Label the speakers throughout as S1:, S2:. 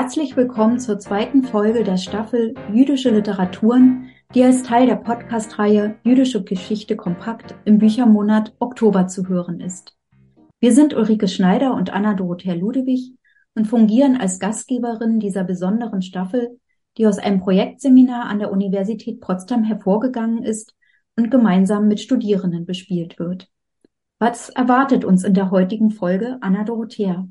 S1: Herzlich willkommen zur zweiten Folge der Staffel Jüdische Literaturen, die als Teil der Podcast-Reihe Jüdische Geschichte kompakt im Büchermonat Oktober zu hören ist. Wir sind Ulrike Schneider und Anna Dorothea Ludewig und fungieren als Gastgeberin dieser besonderen Staffel, die aus einem Projektseminar an der Universität Potsdam hervorgegangen ist und gemeinsam mit Studierenden bespielt wird. Was erwartet uns in der heutigen Folge, Anna Dorothea?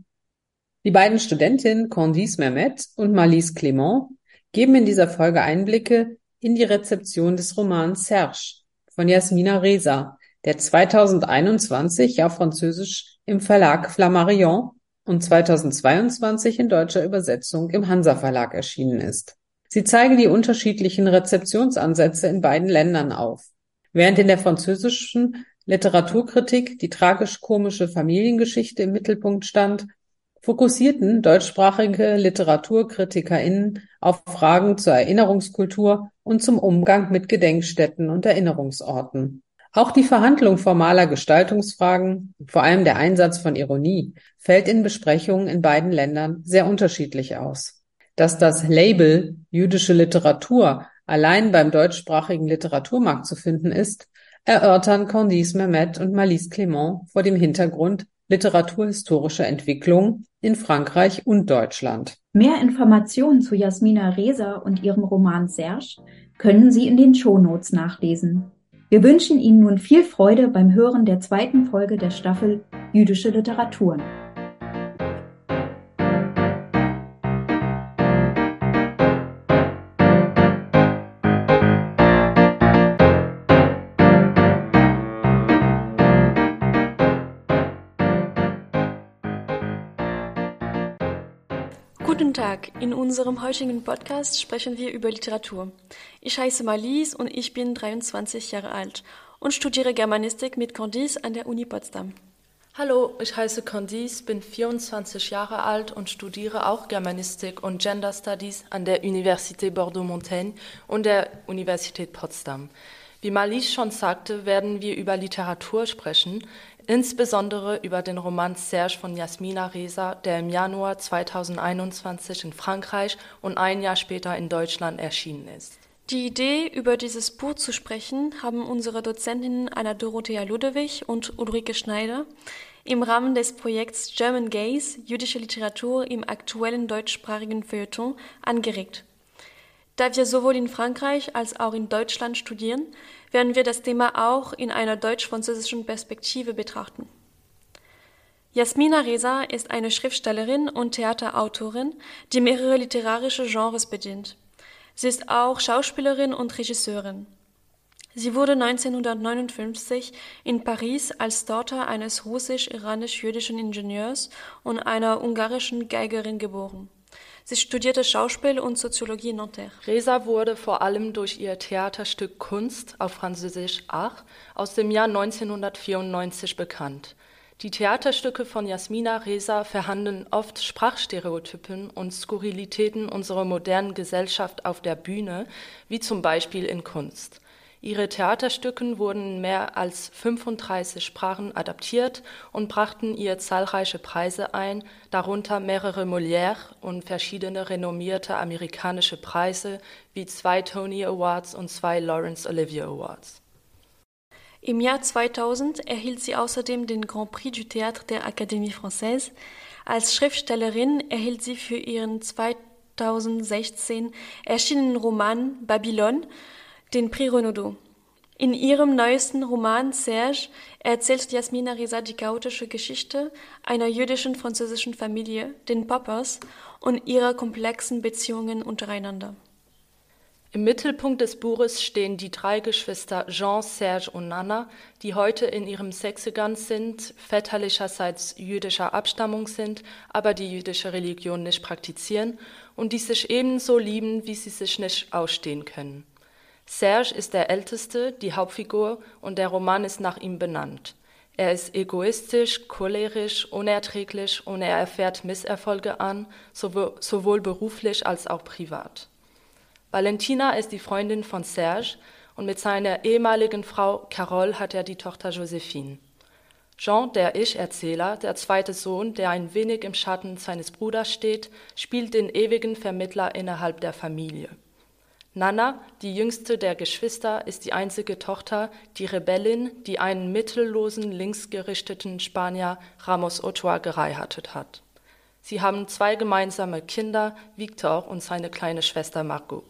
S2: Die beiden Studentinnen Candice Mehmet und Marlise Clément geben in dieser Folge Einblicke in die Rezeption des Romans Serge von Jasmina Reza, der 2021 auf Französisch im Verlag Flammarion und 2022 in deutscher Übersetzung im Hansa Verlag erschienen ist. Sie zeigen die unterschiedlichen Rezeptionsansätze in beiden Ländern auf. Während in der französischen Literaturkritik die tragisch-komische Familiengeschichte im Mittelpunkt stand, fokussierten deutschsprachige LiteraturkritikerInnen auf Fragen zur Erinnerungskultur und zum Umgang mit Gedenkstätten und Erinnerungsorten. Auch die Verhandlung formaler Gestaltungsfragen, vor allem der Einsatz von Ironie, fällt in Besprechungen in beiden Ländern sehr unterschiedlich aus. Dass das Label jüdische Literatur allein beim deutschsprachigen Literaturmarkt zu finden ist, erörtern Candice Mehmet und Malise Clément vor dem Hintergrund literaturhistorischer Entwicklungen in Frankreich und Deutschland.
S1: Mehr Informationen zu Jasmina Reza und ihrem Roman Serge können Sie in den Shownotes nachlesen. Wir wünschen Ihnen nun viel Freude beim Hören der zweiten Folge der Staffel Jüdische Literaturen.
S3: Guten Tag, in unserem heutigen Podcast sprechen wir über Literatur. Ich heiße Marlies und ich bin 23 Jahre alt und studiere Germanistik mit Candice an der Uni Potsdam.
S4: Hallo, ich heiße Candice, bin 24 Jahre alt und studiere auch Germanistik und Gender Studies an der Université Bordeaux-Montaigne und der Universität Potsdam. Wie Marlies schon sagte, werden wir über Literatur sprechen, insbesondere über den Roman Serge von Jasmina Reza, der im Januar 2021 in Frankreich und ein Jahr später in Deutschland erschienen ist.
S3: Die Idee, über dieses Buch zu sprechen, haben unsere Dozentinnen Anna Dorothea Ludewig und Ulrike Schneider im Rahmen des Projekts German Gays, jüdische Literatur im aktuellen deutschsprachigen Feuilleton angeregt. Da wir sowohl in Frankreich als auch in Deutschland studieren, werden wir das Thema auch in einer deutsch-französischen Perspektive betrachten. Jasmina Reza ist eine Schriftstellerin und Theaterautorin, die mehrere literarische Genres bedient. Sie ist auch Schauspielerin und Regisseurin. Sie wurde 1959 in Paris als Tochter eines russisch-iranisch-jüdischen Ingenieurs und einer ungarischen Geigerin geboren. Sie studierte Schauspiel und Soziologie in Nanterre.
S4: Reza wurde vor allem durch ihr Theaterstück Kunst auf Französisch Art aus dem Jahr 1994 bekannt. Die Theaterstücke von Jasmina Reza verhandeln oft Sprachstereotypen und Skurrilitäten unserer modernen Gesellschaft auf der Bühne, wie zum Beispiel in Kunst. Ihre Theaterstücken wurden in mehr als 35 Sprachen adaptiert und brachten ihr zahlreiche Preise ein, darunter mehrere Molière und verschiedene renommierte amerikanische Preise wie zwei Tony Awards und zwei Laurence Olivier Awards.
S3: Im Jahr 2000 erhielt sie außerdem den Grand Prix du Théâtre der Académie Française. Als Schriftstellerin erhielt sie für ihren 2016 erschienenen Roman Babylon den Prix Renaudot. In ihrem neuesten Roman Serge erzählt Jasmina Reza die chaotische Geschichte einer jüdischen französischen Familie, den Poppers, und ihrer komplexen Beziehungen untereinander.
S4: Im Mittelpunkt des Buches stehen die drei Geschwister Jean, Serge und Nana, die heute in ihrem Sexigern sind, väterlicherseits jüdischer Abstammung sind, aber die jüdische Religion nicht praktizieren und die sich ebenso lieben, wie sie sich nicht ausstehen können. Serge ist der Älteste, die Hauptfigur, und der Roman ist nach ihm benannt. Er ist egoistisch, cholerisch, unerträglich und er erfährt Misserfolge an, sowohl beruflich als auch privat. Valentina ist die Freundin von Serge und mit seiner ehemaligen Frau Carole hat er die Tochter Josephine. Jean, der Ich-Erzähler, der zweite Sohn, der ein wenig im Schatten seines Bruders steht, spielt den ewigen Vermittler innerhalb der Familie. Nana, die jüngste der Geschwister, ist die einzige Tochter, die Rebellin, die einen mittellosen, linksgerichteten Spanier Ramos Ochoa geheiratet hat. Sie haben zwei gemeinsame Kinder, Victor und seine kleine Schwester Margot.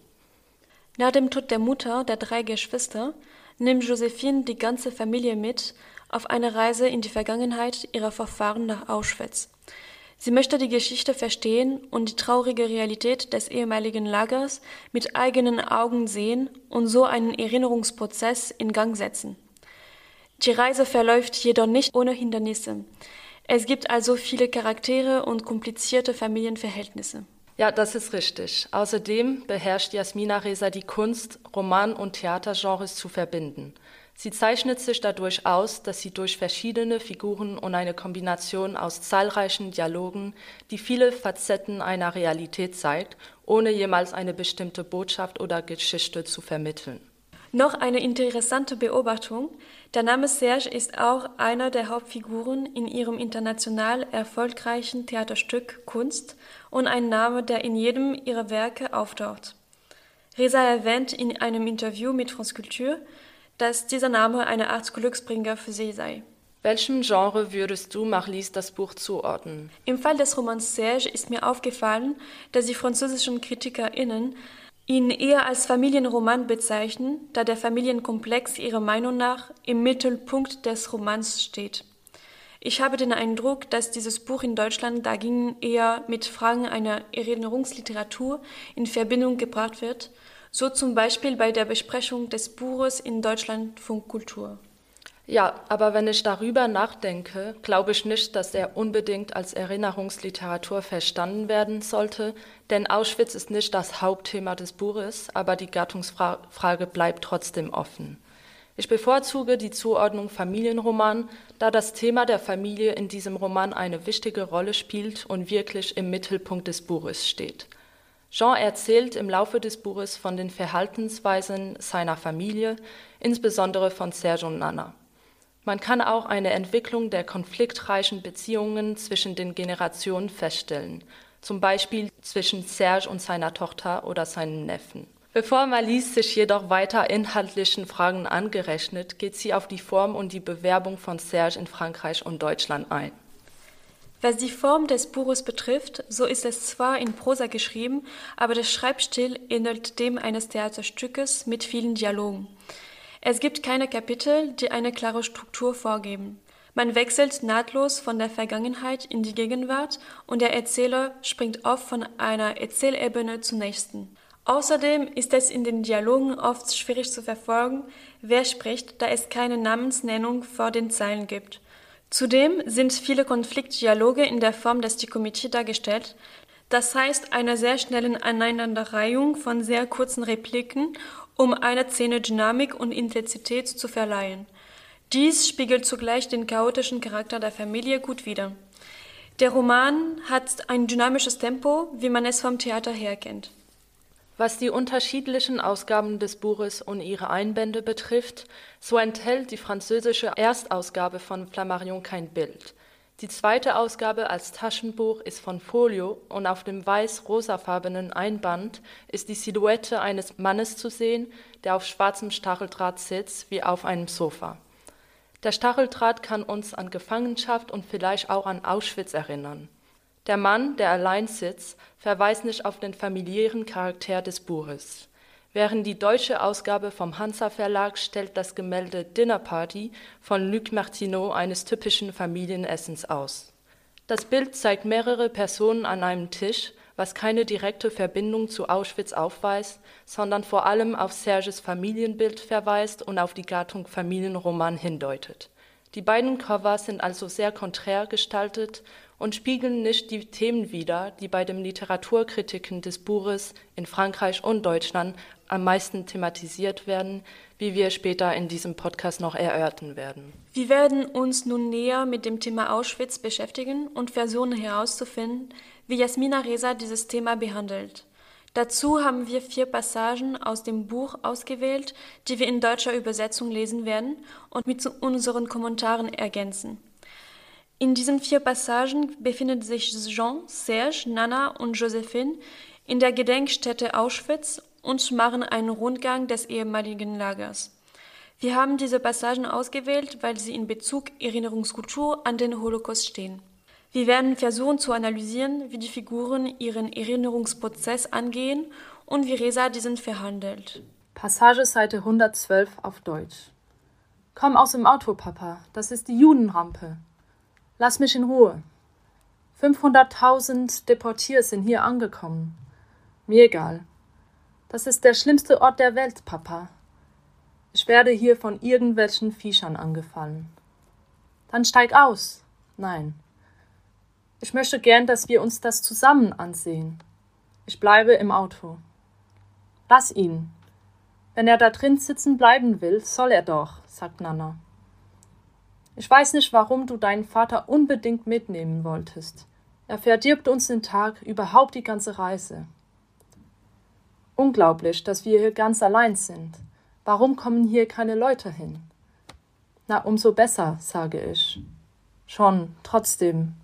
S3: Nach dem Tod der Mutter der drei Geschwister nimmt Josephine die ganze Familie mit auf eine Reise in die Vergangenheit ihrer Vorfahren nach Auschwitz. Sie möchte die Geschichte verstehen und die traurige Realität des ehemaligen Lagers mit eigenen Augen sehen und so einen Erinnerungsprozess in Gang setzen. Die Reise verläuft jedoch nicht ohne Hindernisse. Es gibt also viele Charaktere und komplizierte Familienverhältnisse.
S4: Ja, das ist richtig. Außerdem beherrscht Jasmina Reza die Kunst, Roman- und Theatergenres zu verbinden. Sie zeichnet sich dadurch aus, dass sie durch verschiedene Figuren und eine Kombination aus zahlreichen Dialogen die viele Facetten einer Realität zeigt, ohne jemals eine bestimmte Botschaft oder Geschichte zu vermitteln.
S3: Noch eine interessante Beobachtung. Der Name Serge ist auch einer der Hauptfiguren in ihrem international erfolgreichen Theaterstück Kunst und ein Name, der in jedem ihrer Werke auftaucht. Reza erwähnt in einem Interview mit France Culture, dass dieser Name eine Art Glücksbringer für sie sei.
S4: Welchem Genre würdest du Marlies das Buch zuordnen?
S3: Im Fall des Romans Serge ist mir aufgefallen, dass die französischen KritikerInnen ihn eher als Familienroman bezeichnen, da der Familienkomplex ihrer Meinung nach im Mittelpunkt des Romans steht. Ich habe den Eindruck, dass dieses Buch in Deutschland dagegen eher mit Fragen einer Erinnerungsliteratur in Verbindung gebracht wird so zum Beispiel bei der Besprechung des Buches in Deutschlandfunk Kultur.
S4: Ja, aber wenn ich darüber nachdenke, glaube ich nicht, dass er unbedingt als Erinnerungsliteratur verstanden werden sollte, denn Auschwitz ist nicht das Hauptthema des Buches, aber die Gattungsfrage bleibt trotzdem offen. Ich bevorzuge die Zuordnung Familienroman, da das Thema der Familie in diesem Roman eine wichtige Rolle spielt und wirklich im Mittelpunkt des Buches steht. Jean erzählt im Laufe des Buches von den Verhaltensweisen seiner Familie, insbesondere von Serge und Nana. Man kann auch eine Entwicklung der konfliktreichen Beziehungen zwischen den Generationen feststellen, zum Beispiel zwischen Serge und seiner Tochter oder seinem Neffen. Bevor Malise sich jedoch weiter inhaltlichen Fragen angerechnet, geht sie auf die Form und die Bewerbung von Serge in Frankreich und Deutschland ein.
S3: Was die Form des Buches betrifft, so ist es zwar in Prosa geschrieben, aber der Schreibstil ähnelt dem eines Theaterstückes mit vielen Dialogen. Es gibt keine Kapitel, die eine klare Struktur vorgeben. Man wechselt nahtlos von der Vergangenheit in die Gegenwart und der Erzähler springt oft von einer Erzählebene zur nächsten. Außerdem ist es in den Dialogen oft schwierig zu verfolgen, wer spricht, da es keine Namensnennung vor den Zeilen gibt. Zudem sind viele Konfliktdialoge in der Form des Dikomitie dargestellt, das heißt einer sehr schnellen Aneinanderreihung von sehr kurzen Repliken, um einer Szene Dynamik und Intensität zu verleihen. Dies spiegelt zugleich den chaotischen Charakter der Familie gut wider. Der Roman hat ein dynamisches Tempo, wie man es vom Theater her kennt.
S4: Was die unterschiedlichen Ausgaben des Buches und ihre Einbände betrifft, so enthält die französische Erstausgabe von Flammarion kein Bild. Die zweite Ausgabe als Taschenbuch ist von Folio und auf dem weiß-rosafarbenen Einband ist die Silhouette eines Mannes zu sehen, der auf schwarzem Stacheldraht sitzt, wie auf einem Sofa. Der Stacheldraht kann uns an Gefangenschaft und vielleicht auch an Auschwitz erinnern. Der Mann, der allein sitzt, verweist nicht auf den familiären Charakter des Buches. Während die deutsche Ausgabe vom Hansa Verlag stellt das Gemälde Dinner Party von Luc Martineau eines typischen Familienessens aus. Das Bild zeigt mehrere Personen an einem Tisch, was keine direkte Verbindung zu Auschwitz aufweist, sondern vor allem auf Serges Familienbild verweist und auf die Gattung Familienroman hindeutet. Die beiden Cover sind also sehr konträr gestaltet und spiegeln nicht die Themen wider, die bei den Literaturkritiken des Buches in Frankreich und Deutschland am meisten thematisiert werden, wie wir später in diesem Podcast noch erörtern werden.
S3: Wir werden uns nun näher mit dem Thema Auschwitz beschäftigen und versuchen herauszufinden, wie Jasmina Reza dieses Thema behandelt. Dazu haben wir vier Passagen aus dem Buch ausgewählt, die wir in deutscher Übersetzung lesen werden und mit unseren Kommentaren ergänzen.
S5: In diesen vier Passagen befinden sich Jean, Serge, Nana und Josephine in der Gedenkstätte Auschwitz und machen einen Rundgang des ehemaligen Lagers. Wir haben diese Passagen ausgewählt, weil sie in Bezug Erinnerungskultur an den Holocaust stehen. Wir werden versuchen zu analysieren, wie die Figuren ihren Erinnerungsprozess angehen und wie Reza diesen verhandelt.
S4: Passage Seite 112 auf Deutsch. Komm aus dem Auto, Papa. Das ist die Judenrampe. Lass mich in Ruhe. 500.000 Deportiert sind hier angekommen. Mir egal. Das ist der schlimmste Ort der Welt, Papa. Ich werde hier von irgendwelchen Viechern angefallen. Dann steig aus. Nein. Ich möchte gern, dass wir uns das zusammen ansehen. Ich bleibe im Auto. Lass ihn. Wenn er da drin sitzen bleiben will, soll er doch, sagt Nana. Ich weiß nicht, warum du deinen Vater unbedingt mitnehmen wolltest. Er verdirbt uns den Tag, überhaupt die ganze Reise. Unglaublich, dass wir hier ganz allein sind. Warum kommen hier keine Leute hin? Na, umso besser, sage ich. Schon, trotzdem.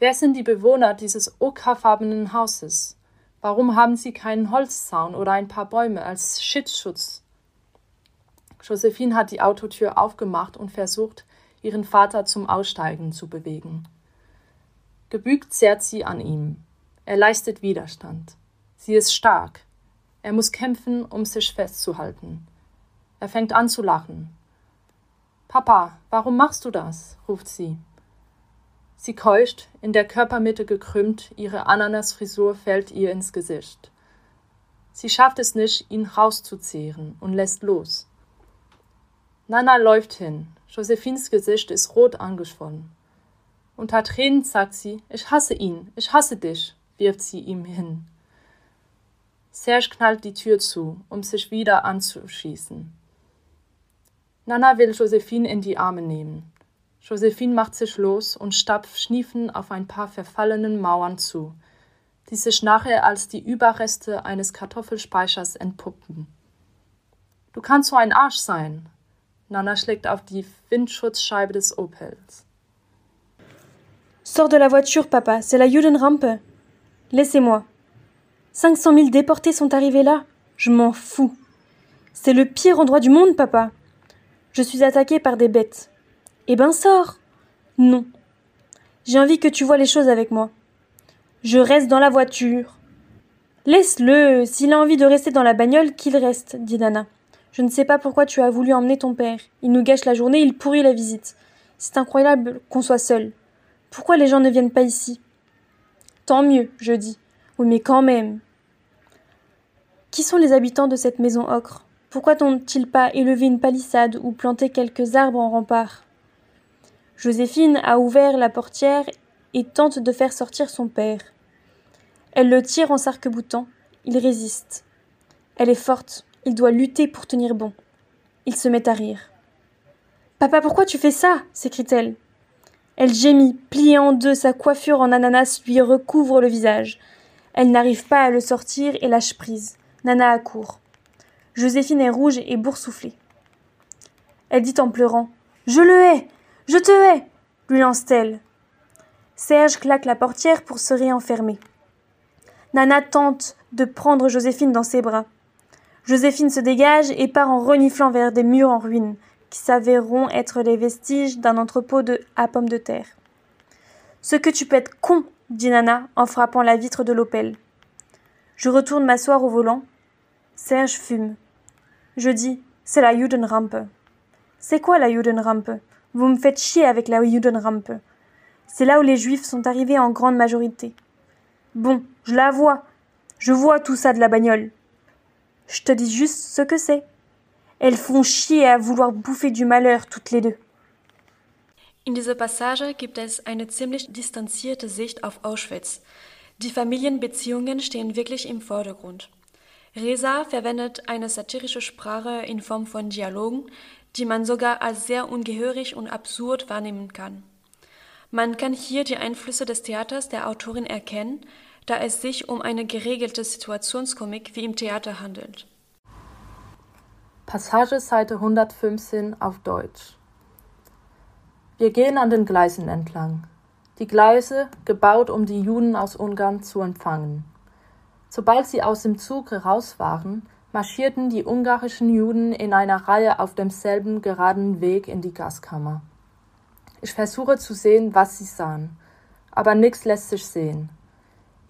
S4: Wer sind die Bewohner dieses ockerfarbenen Hauses? Warum haben sie keinen Holzzaun oder ein paar Bäume als Schutzschutz? Josephine hat die Autotür aufgemacht und versucht, ihren Vater zum Aussteigen zu bewegen. Gebückt zerrt sie an ihm. Er leistet Widerstand. Sie ist stark. Er muss kämpfen, um sich festzuhalten. Er fängt an zu lachen. Papa, warum machst du das? ruft sie. Sie keucht, in der Körpermitte gekrümmt, ihre Ananasfrisur fällt ihr ins Gesicht. Sie schafft es nicht, ihn rauszuzehren und lässt los. Nana läuft hin. Josephines Gesicht ist rot angeschwollen. Unter Tränen sagt sie, ich hasse ihn, ich hasse dich, wirft sie ihm hin. Serge knallt die Tür zu, um sich wieder anzuschießen. Nana will Josephine in die Arme nehmen. Josephine macht sich los und stapft schniefend auf ein paar verfallenen Mauern zu, die sich nachher als die Überreste eines Kartoffelspeichers entpuppen. Du kannst so ein Arsch sein. Nana schlägt auf die Windschutzscheibe des Opels.
S3: Sors de la voiture, papa, c'est la Judenrampe. Laissez-moi. 500 000 déportés sont arrivés là. Je m'en fous. C'est le pire endroit du monde, papa. Je suis attaqué par des bêtes. Eh ben sors. Non. J'ai envie que tu vois les choses avec moi. Je reste dans la voiture. Laisse-le. S'il a envie de rester dans la bagnole, qu'il reste, dit Nana. Je ne sais pas pourquoi tu as voulu emmener ton père. Il nous gâche la journée, il pourrit la visite. C'est incroyable qu'on soit seul. Pourquoi les gens ne viennent pas ici? Tant mieux, je dis. Oui, mais quand même. Qui sont les habitants de cette maison ocre? Pourquoi n'ont-ils pas élevé une palissade ou planté quelques arbres en rempart? Joséphine a ouvert la portière et tente de faire sortir son père. Elle le tire en s'arc-boutant. Il résiste. Elle est forte. Il doit lutter pour tenir bon. Il se met à rire. Papa, pourquoi tu fais ça? s'écrie-t-elle. Elle gémit, pliée en deux, sa coiffure en ananas lui recouvre le visage. Elle n'arrive pas à le sortir et lâche prise. Nana accourt. Joséphine est rouge et boursouflée. Elle dit en pleurant Je le hais Je te hais lui lance-t-elle. Serge claque la portière pour se réenfermer. Nana tente de prendre Joséphine dans ses bras. Joséphine se dégage et part en reniflant vers des murs en ruine, qui s'avéreront être les vestiges d'un entrepôt de à pommes de terre. Ce que tu peux être con, dit Nana en frappant la vitre de l'Opel. Je retourne m'asseoir au volant. Serge fume. Je dis C'est la Judenrampe. C'est quoi la Judenrampe? Vous me faites chier avec la Judenrampe. C'est là où les juifs sont arrivés en grande majorité. Bon, je la vois. Je vois tout ça de la bagnole. Je te dis juste ce que c'est. Elles font chier à vouloir bouffer du malheur toutes les deux.
S5: In dieser Passage gibt es eine ziemlich distanzierte Sicht auf Auschwitz. Die Familienbeziehungen stehen wirklich im Vordergrund. Reza verwendet eine satirische Sprache in Form von Dialogen, die man sogar als sehr ungehörig und absurd wahrnehmen kann. Man kann hier die Einflüsse des Theaters der Autorin erkennen, da es sich um eine geregelte Situationskomik wie im Theater handelt.
S4: Passage Seite 115 auf Deutsch. Wir gehen an den Gleisen entlang. Die Gleise, gebaut, um die Juden aus Ungarn zu empfangen. Sobald sie aus dem Zug heraus waren, marschierten die ungarischen Juden in einer Reihe auf demselben geraden Weg in die Gaskammer. Ich versuche zu sehen, was sie sahen, aber nichts lässt sich sehen.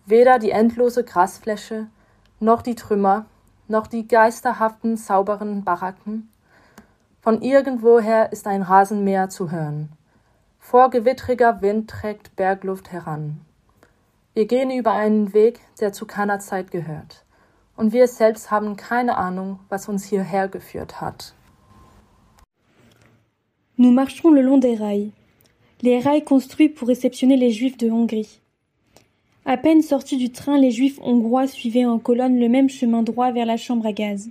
S4: Weder die endlose Grasfläche, noch die Trümmer, noch die geisterhaften, sauberen Baracken. Von irgendwoher ist ein Rasenmäher zu hören. Vorgewittriger Wind trägt Bergluft heran. Wir gehen über einen Weg, der zu keiner Zeit gehört. Und wir selbst haben keine Ahnung, was uns hierher geführt hat.
S6: Nous marchons le long des rails. Les rails construits pour réceptionner les Juifs de Hongrie. À peine sortis du train, les Juifs hongrois suivaient en colonne le même chemin droit vers la chambre à gaz.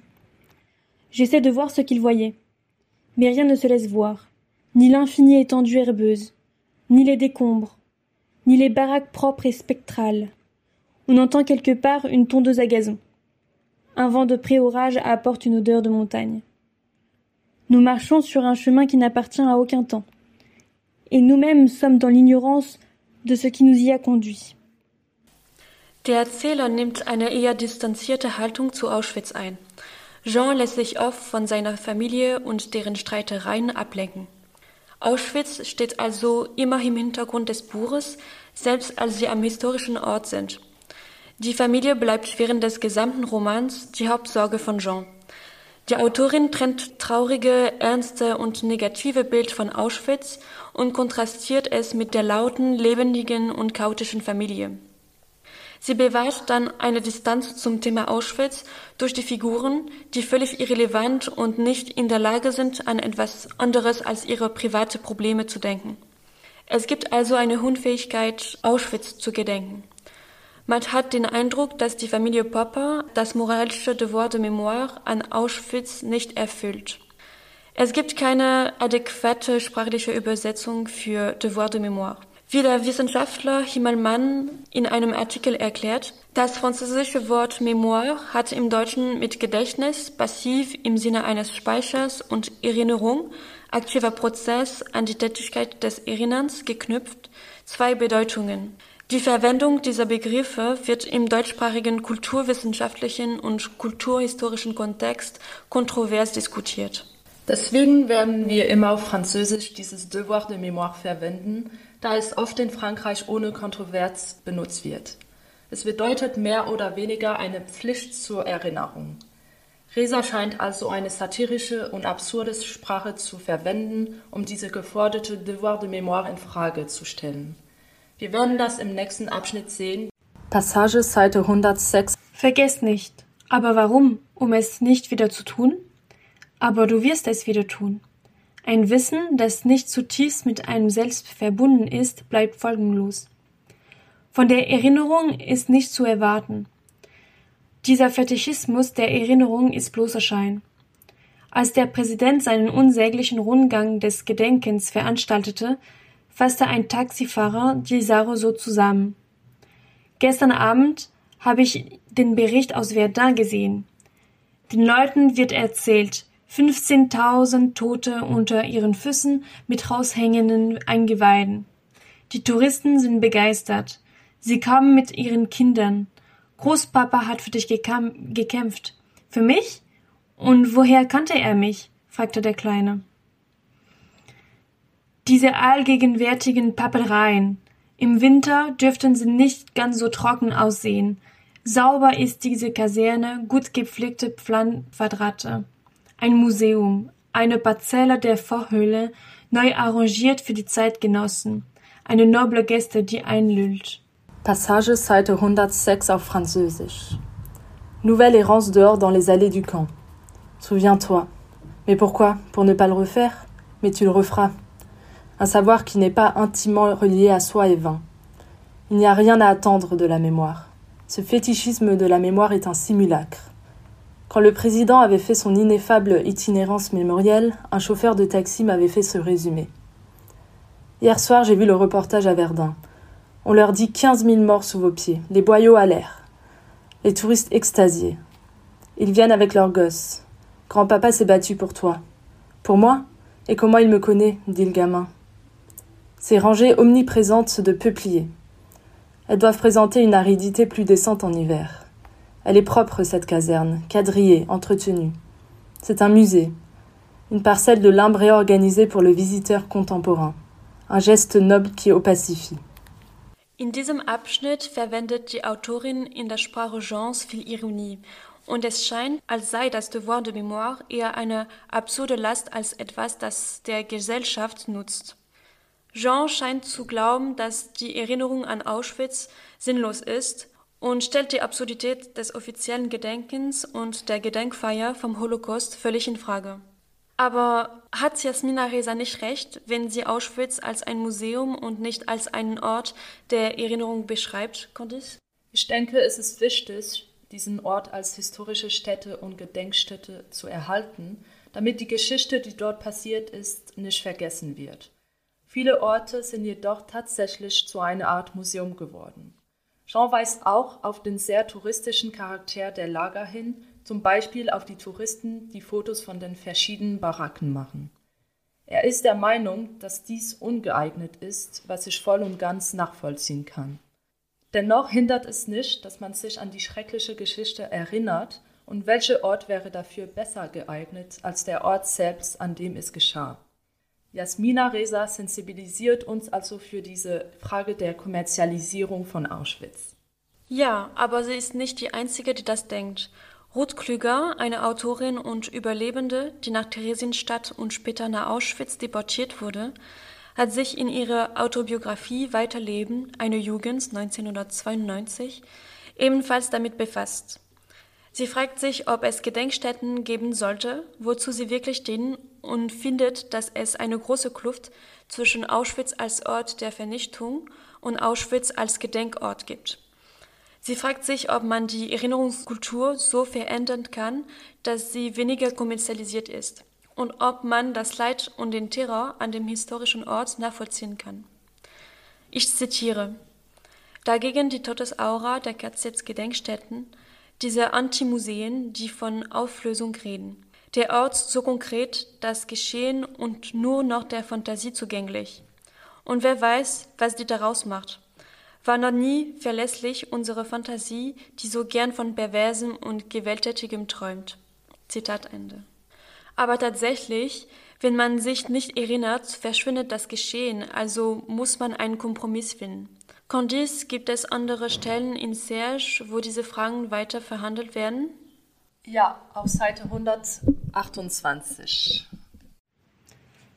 S6: J'essaie de voir ce qu'ils voyaient. Mais rien ne se laisse voir ni l'infinie étendue herbeuse, ni les décombres, ni les baraques propres et spectrales. On entend quelque part une tondeuse à gazon. Un vent de pré-orage apporte une odeur de montagne. Nous marchons sur un chemin qui n'appartient à aucun temps. Et nous-mêmes sommes dans l'ignorance de ce qui nous y a conduit.
S3: Der Erzähler nimmt eine eher distanzierte Haltung zu Auschwitz ein. Jean lässt sich oft von seiner Familie und deren Streitereien ablenken. Auschwitz steht also immer im Hintergrund des Buches, selbst als sie am historischen Ort sind. Die Familie bleibt während des gesamten Romans die Hauptsorge von Jean. Die Autorin trennt traurige, ernste und negative Bild von Auschwitz und kontrastiert es mit der lauten, lebendigen und chaotischen Familie. Sie bewahrt dann eine Distanz zum Thema Auschwitz durch die Figuren, die völlig irrelevant und nicht in der Lage sind, an etwas anderes als ihre private Probleme zu denken. Es gibt also eine Unfähigkeit, Auschwitz zu gedenken. Man hat den Eindruck, dass die Familie Popper das moralische Devoir de Mémoire an Auschwitz nicht erfüllt. Es gibt keine adäquate sprachliche Übersetzung für Devoir de Mémoire. Wie der Wissenschaftler Himmelmann in einem Artikel erklärt, das französische Wort Mémoire hat im Deutschen mit Gedächtnis, passiv im Sinne eines Speichers und Erinnerung, aktiver Prozess an die Tätigkeit des Erinnerns geknüpft, zwei Bedeutungen. Die Verwendung dieser Begriffe wird im deutschsprachigen kulturwissenschaftlichen und kulturhistorischen Kontext kontrovers diskutiert.
S4: Deswegen werden wir immer auf Französisch dieses Devoir de Mémoire verwenden, da es oft in Frankreich ohne Kontrovers benutzt wird. Es bedeutet mehr oder weniger eine Pflicht zur Erinnerung. Reza scheint also eine satirische und absurde Sprache zu verwenden, um diese geforderte Devoir de Mémoire in Frage zu stellen. Wir werden das im nächsten Abschnitt sehen. Passage Seite 106.
S6: Vergesst nicht. Aber warum? Um es nicht wieder zu tun? Aber du wirst es wieder tun. Ein Wissen, das nicht zutiefst mit einem selbst verbunden ist, bleibt folgenlos. Von der Erinnerung ist nicht zu erwarten. Dieser Fetischismus der Erinnerung ist bloßer Schein. Als der Präsident seinen unsäglichen Rundgang des Gedenkens veranstaltete, fasste ein Taxifahrer die Sache so zusammen. Gestern Abend habe ich den Bericht aus Verdun gesehen. Den Leuten wird erzählt, 15.000 Tote unter ihren Füßen mit raushängenden Eingeweiden. Die Touristen sind begeistert. Sie kamen mit ihren Kindern. Großpapa hat für dich gekämpft. Für mich? Und woher kannte er mich? fragte der Kleine. Diese allgegenwärtigen Pappereien. Im Winter dürften sie nicht ganz so trocken aussehen. Sauber ist diese Kaserne, gut gepflegte Pflanquadrate ein Museum, eine Parzelle der Vorhöhle, neu arrangiert für die Zeitgenossen, eine noble Gäste, die einlüllt.
S4: Passage Seite 106 auf Französisch. Nouvelle errance dehors dans les allées du camp. Souviens-toi. Mais pourquoi? Pour ne pas le refaire? Mais tu le referas. Un savoir qui n'est pas intimement relié à soi est vain. Il n'y a rien à attendre de la mémoire. Ce fétichisme de la mémoire est un simulacre. Quand le président avait fait son ineffable itinérance mémorielle, un chauffeur de taxi m'avait fait ce résumé. Hier soir, j'ai vu le reportage à Verdun. On leur dit quinze mille morts sous vos pieds, les boyaux à l'air. Les touristes extasiés. Ils viennent avec leurs gosses. Grand-papa s'est battu pour toi. Pour moi Et comment il me connaît dit le gamin. Ces rangées omniprésentes de peupliers. Elles doivent présenter une aridité plus décente en hiver. Elle est propre, cette caserne, quadrillée, entretenue. C'est un musée, une parcelle de limbe réorganisée pour le visiteur contemporain. Un geste noble qui opacifie.
S3: In diesem Abschnitt verwendet die Autorin in der Sprache Jeans viel Ironie und es scheint, als sei das Devoir de Mémoire eher eine absurde Last als etwas, das der Gesellschaft nutzt. Jean scheint zu glauben, dass die Erinnerung an Auschwitz sinnlos ist und stellt die Absurdität des offiziellen Gedenkens und der Gedenkfeier vom Holocaust völlig in Frage. Aber hat Jasmina Reza nicht recht, wenn sie Auschwitz als ein Museum und nicht als einen Ort der Erinnerung beschreibt, Candice?
S4: Ich denke, es ist wichtig, diesen Ort als historische Stätte und Gedenkstätte zu erhalten, damit die Geschichte, die dort passiert ist, nicht vergessen wird. Viele Orte sind jedoch tatsächlich zu einer Art Museum geworden. Jean weist auch auf den sehr touristischen Charakter der Lager hin, zum Beispiel auf die Touristen, die Fotos von den verschiedenen Baracken machen. Er ist der Meinung, dass dies ungeeignet ist, was ich voll und ganz nachvollziehen kann. Dennoch hindert es nicht, dass man sich an die schreckliche Geschichte erinnert und welcher Ort wäre dafür besser geeignet als der Ort selbst, an dem es geschah. Jasmina Reza sensibilisiert uns also für diese Frage der Kommerzialisierung von Auschwitz.
S3: Ja, aber sie ist nicht die Einzige, die das denkt. Ruth Klüger, eine Autorin und Überlebende, die nach Theresienstadt und später nach Auschwitz deportiert wurde, hat sich in ihrer Autobiografie Weiterleben, eine Jugend 1992, ebenfalls damit befasst. Sie fragt sich, ob es Gedenkstätten geben sollte, wozu sie wirklich dienen und findet, dass es eine große Kluft zwischen Auschwitz als Ort der Vernichtung und Auschwitz als Gedenkort gibt. Sie fragt sich, ob man die Erinnerungskultur so verändern kann, dass sie weniger kommerzialisiert ist und ob man das Leid und den Terror an dem historischen Ort nachvollziehen kann. Ich zitiere Dagegen die Todesaura der KZ-Gedenkstätten, diese Antimuseen, die von Auflösung reden. Der Ort so konkret, das Geschehen und nur noch der Fantasie zugänglich. Und wer weiß, was die daraus macht. War noch nie verlässlich unsere Fantasie, die so gern von Perversem und Gewalttätigem träumt. Zitat Ende. Aber tatsächlich, wenn man sich nicht erinnert, verschwindet das Geschehen, also muss man einen Kompromiss finden. Candice, gibt es andere Stellen in Serge, wo diese Fragen weiter verhandelt werden?
S4: Ja, auf Seite 128.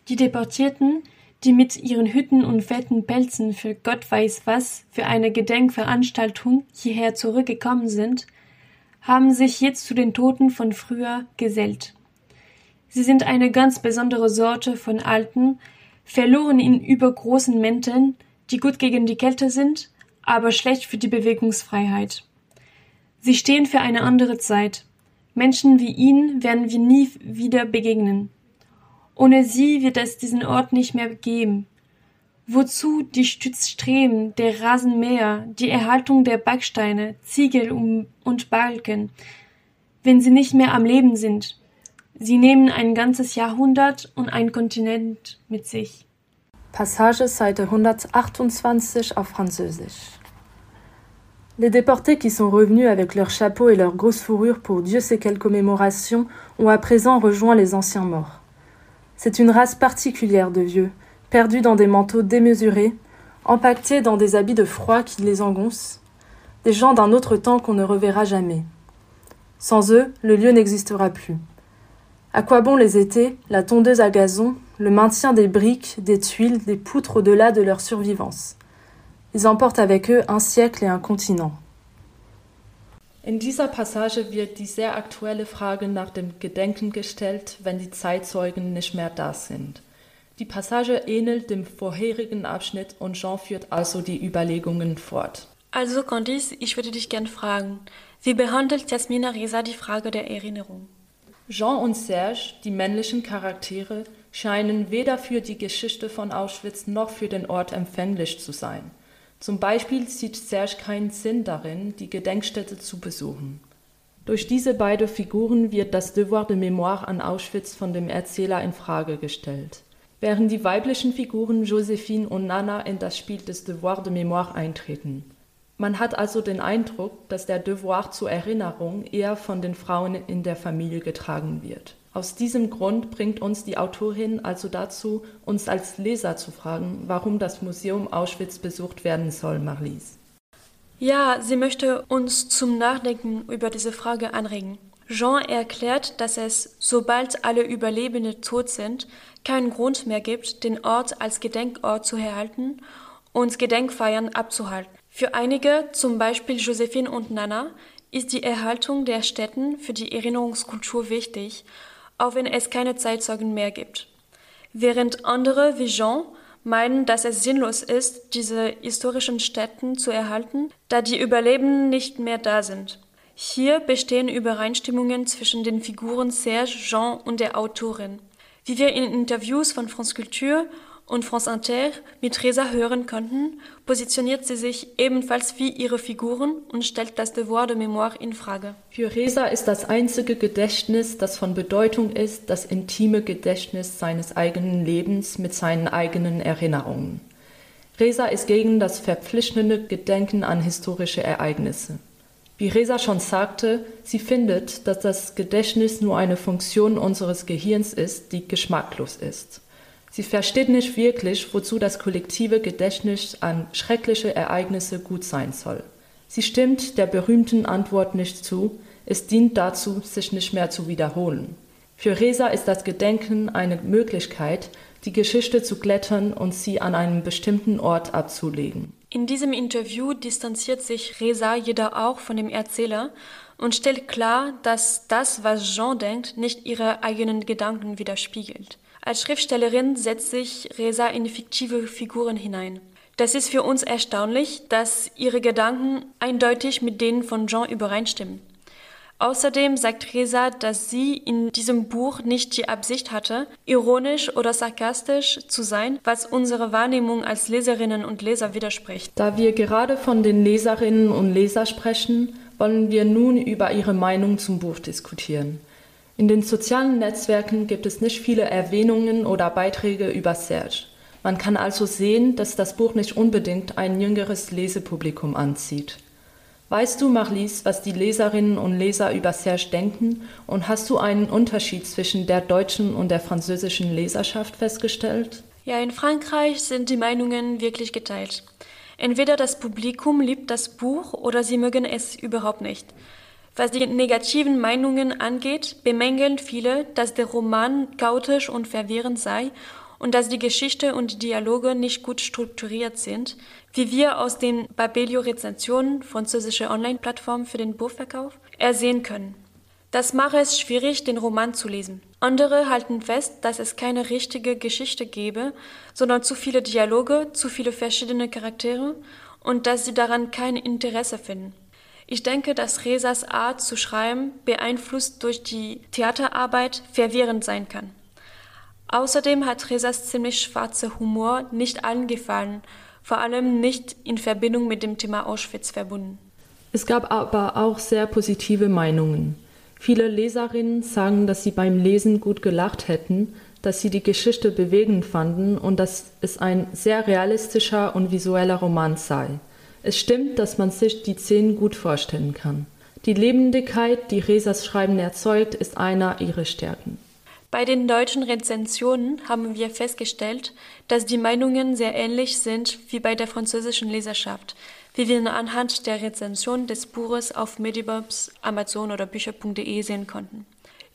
S6: Die Deportierten, die mit ihren Hütten und fetten Pelzen für Gott weiß was für eine Gedenkveranstaltung hierher zurückgekommen sind, haben sich jetzt zu den Toten von früher gesellt. Sie sind eine ganz besondere Sorte von Alten, verloren in übergroßen Mänteln, die gut gegen die Kälte sind, aber schlecht für die Bewegungsfreiheit. Sie stehen für eine andere Zeit. Menschen wie ihnen werden wir nie wieder begegnen. Ohne sie wird es diesen Ort nicht mehr geben. Wozu die Stützstreben, der Rasenmäher, die Erhaltung der Backsteine, Ziegel und Balken, wenn sie nicht mehr am Leben sind? Sie nehmen ein ganzes Jahrhundert und ein Kontinent mit sich.
S4: Passage Seite 128 auf Französisch. Les déportés qui sont revenus avec leurs chapeaux et leurs grosses fourrures pour Dieu sait quelle commémoration ont à présent rejoint les anciens morts. C'est une race particulière de vieux, perdus dans des manteaux démesurés, empaquetés dans des habits de froid qui les engoncent, des gens d'un autre temps qu'on ne reverra jamais. Sans eux, le lieu n'existera plus. À quoi bon les étés, la tondeuse à gazon, le maintien des briques, des tuiles, des poutres au-delà de leur survivance Ils emportent avec eux un siècle et un continent. In dieser Passage wird die sehr aktuelle Frage nach dem Gedenken gestellt, wenn die Zeitzeugen nicht mehr da sind. Die Passage ähnelt dem vorherigen Abschnitt und Jean führt also die Überlegungen fort.
S3: Also Candice, ich würde dich gern fragen, wie behandelt Jasmina Reza die Frage der Erinnerung?
S4: Jean und Serge, die männlichen Charaktere, scheinen weder für die Geschichte von Auschwitz noch für den Ort empfänglich zu sein. Zum Beispiel sieht Serge keinen Sinn darin, die Gedenkstätte zu besuchen. Durch diese beiden Figuren wird das Devoir de Mémoire an Auschwitz von dem Erzähler in Frage gestellt. während die weiblichen Figuren Josephine und Nana in das Spiel des Devoir de Mémoire eintreten. Man hat also den Eindruck, dass der Devoir zur Erinnerung eher von den Frauen in der Familie getragen wird. Aus diesem Grund bringt uns die Autorin also dazu, uns als Leser zu fragen, warum das Museum Auschwitz besucht werden soll, Marlies.
S3: Ja, sie möchte uns zum Nachdenken über diese Frage anregen. Jean erklärt, dass es, sobald alle Überlebenden tot sind, keinen Grund mehr gibt, den Ort als Gedenkort zu erhalten und Gedenkfeiern abzuhalten. Für einige, zum Beispiel Josephine und Nana, ist die Erhaltung der Städten für die Erinnerungskultur wichtig auch wenn es keine Zeitzeugen mehr gibt. Während andere wie Jean meinen, dass es sinnlos ist, diese historischen Städten zu erhalten, da die Überlebenden nicht mehr da sind. Hier bestehen Übereinstimmungen zwischen den Figuren Serge, Jean und der Autorin. Wie wir in Interviews von France Culture und France Inter mit Reza hören konnten, positioniert sie sich ebenfalls wie ihre Figuren und stellt das Devoir de Mémoire in Frage.
S4: Für Reza ist das einzige Gedächtnis, das von Bedeutung ist, das intime Gedächtnis seines eigenen Lebens mit seinen eigenen Erinnerungen. Reza ist gegen das verpflichtende Gedenken an historische Ereignisse. Wie Reza schon sagte, sie findet, dass das Gedächtnis nur eine Funktion unseres Gehirns ist, die geschmacklos ist. Sie versteht nicht wirklich, wozu das kollektive Gedächtnis an schreckliche Ereignisse gut sein soll. Sie stimmt der berühmten Antwort nicht zu, es dient dazu, sich nicht mehr zu wiederholen. Für Reza ist das Gedenken eine Möglichkeit, die Geschichte zu glättern und sie an einem bestimmten Ort abzulegen.
S3: In diesem Interview distanziert sich Reza jedoch auch von dem Erzähler und stellt klar, dass das, was Jean denkt, nicht ihre eigenen Gedanken widerspiegelt. Als Schriftstellerin setzt sich Reza in fiktive Figuren hinein. Das ist für uns erstaunlich, dass ihre Gedanken eindeutig mit denen von Jean übereinstimmen. Außerdem sagt Reza, dass sie in diesem Buch nicht die Absicht hatte, ironisch oder sarkastisch zu sein, was unsere Wahrnehmung als Leserinnen und Leser widerspricht.
S4: Da wir gerade von den Leserinnen und Lesern sprechen, wollen wir nun über ihre Meinung zum Buch diskutieren. In den sozialen Netzwerken gibt es nicht viele Erwähnungen oder Beiträge über Serge. Man kann also sehen, dass das Buch nicht unbedingt ein jüngeres Lesepublikum anzieht. Weißt du, Marlies, was die Leserinnen und Leser über Serge denken und hast du einen Unterschied zwischen der deutschen und der französischen Leserschaft festgestellt?
S3: Ja, in Frankreich sind die Meinungen wirklich geteilt. Entweder das Publikum liebt das Buch oder sie mögen es überhaupt nicht. Was die negativen Meinungen angeht, bemängeln viele, dass der Roman chaotisch und verwirrend sei und dass die Geschichte und die Dialoge nicht gut strukturiert sind, wie wir aus den Babelio-Rezensionen, französische Online-Plattform für den Buchverkauf, ersehen können. Das mache es schwierig, den Roman zu lesen. Andere halten fest, dass es keine richtige Geschichte gebe, sondern zu viele Dialoge, zu viele verschiedene Charaktere und dass sie daran kein Interesse finden. Ich denke, dass Resas Art zu schreiben, beeinflusst durch die Theaterarbeit, verwirrend sein kann. Außerdem hat Resas ziemlich schwarzer Humor nicht allen gefallen, vor allem nicht in Verbindung mit dem Thema Auschwitz verbunden.
S4: Es gab aber auch sehr positive Meinungen. Viele Leserinnen sagen, dass sie beim Lesen gut gelacht hätten, dass sie die Geschichte bewegend fanden und dass es ein sehr realistischer und visueller Roman sei. Es stimmt, dass man sich die Szenen gut vorstellen kann. Die Lebendigkeit, die Resas Schreiben erzeugt, ist einer ihrer Stärken.
S3: Bei den deutschen Rezensionen haben wir festgestellt, dass die Meinungen sehr ähnlich sind wie bei der französischen Leserschaft, wie wir anhand der Rezension des Buches auf Medibobs, Amazon oder Bücher.de sehen konnten.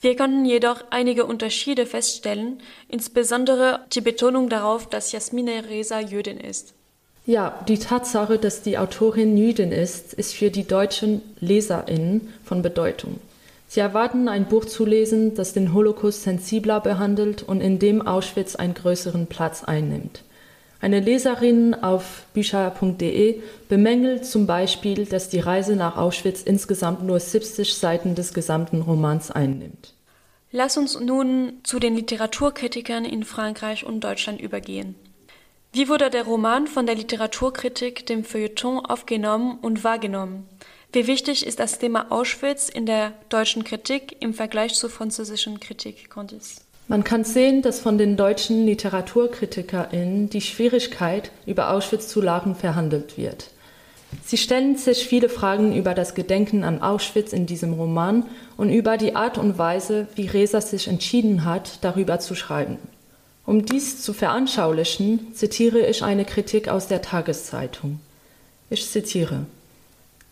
S3: Wir konnten jedoch einige Unterschiede feststellen, insbesondere die Betonung darauf, dass Jasmine Reza Jüdin ist.
S4: Ja, die Tatsache, dass die Autorin Jüdin ist, ist für die deutschen LeserInnen von Bedeutung. Sie erwarten ein Buch zu lesen, das den Holocaust sensibler behandelt und in dem Auschwitz einen größeren Platz einnimmt. Eine Leserin auf bücher.de bemängelt zum Beispiel, dass die Reise nach Auschwitz insgesamt nur 70 Seiten des gesamten Romans einnimmt.
S3: Lass uns nun zu den Literaturkritikern in Frankreich und Deutschland übergehen. Wie wurde der Roman von der Literaturkritik, dem Feuilleton aufgenommen und wahrgenommen? Wie wichtig ist das Thema Auschwitz in der deutschen Kritik im Vergleich zur französischen Kritik, Condis?
S4: Man kann sehen, dass von den deutschen LiteraturkritikerInnen die Schwierigkeit, über Auschwitz zu lachen, verhandelt wird. Sie stellen sich viele Fragen über das Gedenken an Auschwitz in diesem Roman und über die Art und Weise, wie Resa sich entschieden hat, darüber zu schreiben. Um dies zu veranschaulichen, zitiere ich eine Kritik aus der Tageszeitung. Ich zitiere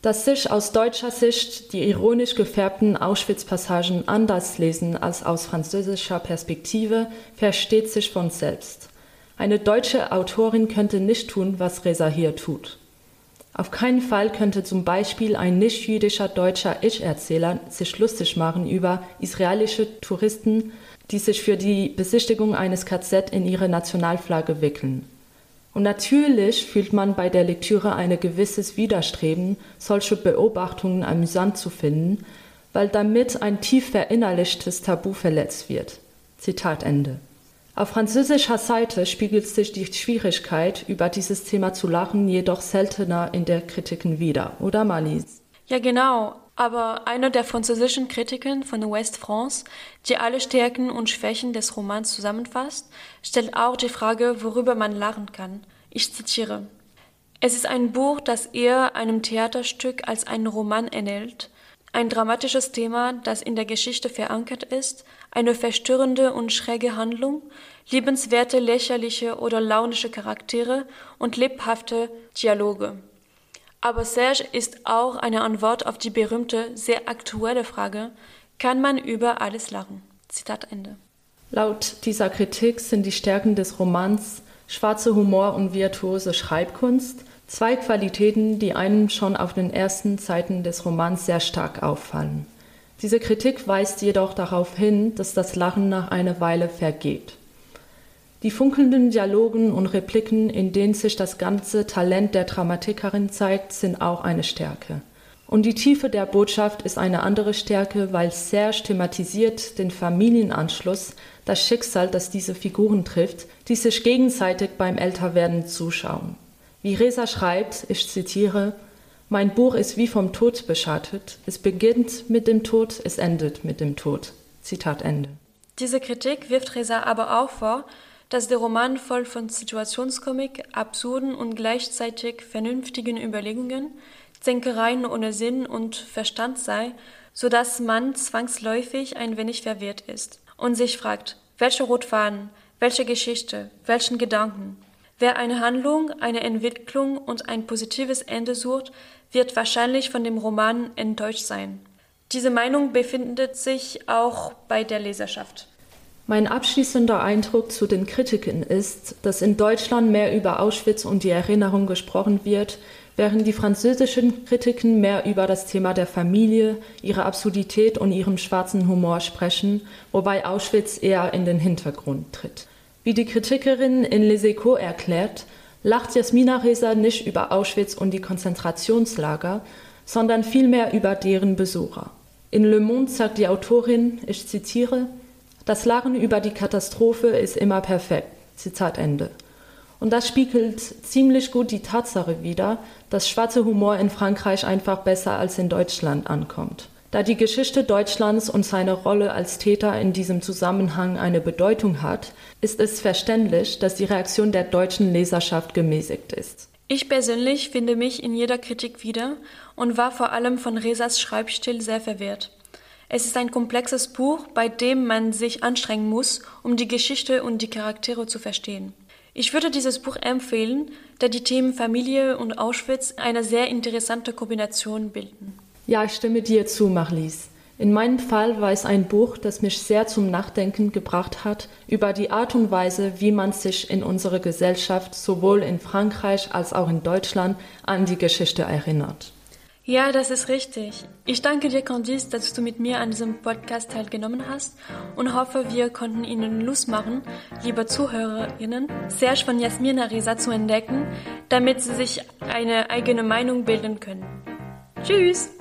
S4: dass sich aus deutscher Sicht die ironisch gefärbten Auschwitz-Passagen anders lesen als aus französischer Perspektive, versteht sich von selbst. Eine deutsche Autorin könnte nicht tun, was Reza hier tut. Auf keinen Fall könnte zum Beispiel ein nicht-jüdischer deutscher Ich-Erzähler sich lustig machen über israelische Touristen, die sich für die Besichtigung eines KZ in ihre Nationalflagge wickeln. Und natürlich fühlt man bei der Lektüre ein gewisses Widerstreben, solche Beobachtungen amüsant zu finden, weil damit ein tief verinnerlichtes Tabu verletzt wird. Zitat Ende. Auf französischer Seite spiegelt sich die Schwierigkeit, über dieses Thema zu lachen, jedoch seltener in der Kritiken wider, oder Malis?
S3: Ja, genau. Aber einer der französischen Kritiken von West France, die alle Stärken und Schwächen des Romans zusammenfasst, stellt auch die Frage, worüber man lachen kann. Ich zitiere. Es ist ein Buch, das eher einem Theaterstück als einen Roman ähnelt, ein dramatisches Thema, das in der Geschichte verankert ist, eine verstörende und schräge Handlung, liebenswerte, lächerliche oder launische Charaktere und lebhafte Dialoge. Aber Serge ist auch eine Antwort auf die berühmte, sehr aktuelle Frage, kann man über alles lachen? Zitat Ende.
S4: Laut dieser Kritik sind die Stärken des Romans schwarze Humor und virtuose Schreibkunst, zwei Qualitäten, die einem schon auf den ersten Seiten des Romans sehr stark auffallen. Diese Kritik weist jedoch darauf hin, dass das Lachen nach einer Weile vergeht. Die funkelnden Dialogen und Repliken, in denen sich das ganze Talent der Dramatikerin zeigt, sind auch eine Stärke. Und die Tiefe der Botschaft ist eine andere Stärke, weil Serge thematisiert den Familienanschluss, das Schicksal, das diese Figuren trifft, die sich gegenseitig beim Älterwerden zuschauen. Wie Resa schreibt, ich zitiere, mein Buch ist wie vom Tod beschattet. Es beginnt mit dem Tod, es endet mit dem Tod. Zitat Ende.
S3: Diese Kritik wirft Resa aber auch vor, dass der Roman voll von Situationskomik, absurden und gleichzeitig vernünftigen Überlegungen, Zänkereien ohne Sinn und Verstand sei, so dass man zwangsläufig ein wenig verwirrt ist und sich fragt, welche Rotfaden, welche Geschichte, welchen Gedanken. Wer eine Handlung, eine Entwicklung und ein positives Ende sucht, wird wahrscheinlich von dem Roman enttäuscht sein. Diese Meinung befindet sich auch bei der Leserschaft.
S4: Mein abschließender Eindruck zu den Kritiken ist, dass in Deutschland mehr über Auschwitz und die Erinnerung gesprochen wird, während die französischen Kritiken mehr über das Thema der Familie, ihre Absurdität und ihrem schwarzen Humor sprechen, wobei Auschwitz eher in den Hintergrund tritt. Wie die Kritikerin in Les Echos erklärt, lacht Jasmina Reza nicht über Auschwitz und die Konzentrationslager, sondern vielmehr über deren Besucher. In Le Monde sagt die Autorin, ich zitiere, das Lachen über die Katastrophe ist immer perfekt. Zitat Ende. Und das spiegelt ziemlich gut die Tatsache wider, dass schwarzer Humor in Frankreich einfach besser als in Deutschland ankommt. Da die Geschichte Deutschlands und seine Rolle als Täter in diesem Zusammenhang eine Bedeutung hat, ist es verständlich, dass die Reaktion der deutschen Leserschaft gemäßigt ist.
S3: Ich persönlich finde mich in jeder Kritik wieder und war vor allem von Resas Schreibstil sehr verwirrt. Es ist ein komplexes Buch, bei dem man sich anstrengen muss, um die Geschichte und die Charaktere zu verstehen. Ich würde dieses Buch empfehlen, da die Themen Familie und Auschwitz eine sehr interessante Kombination bilden.
S4: Ja, ich stimme dir zu, Marlies. In meinem Fall war es ein Buch, das mich sehr zum Nachdenken gebracht hat über die Art und Weise, wie man sich in unserer Gesellschaft sowohl in Frankreich als auch in Deutschland an die Geschichte erinnert.
S3: Ja, das ist richtig. Ich danke dir, Candice, dass du mit mir an diesem Podcast teilgenommen hast und hoffe, wir konnten Ihnen Lust machen, liebe Zuhörerinnen, Serge von Jasmina Reza zu entdecken, damit Sie sich eine eigene Meinung bilden können. Tschüss!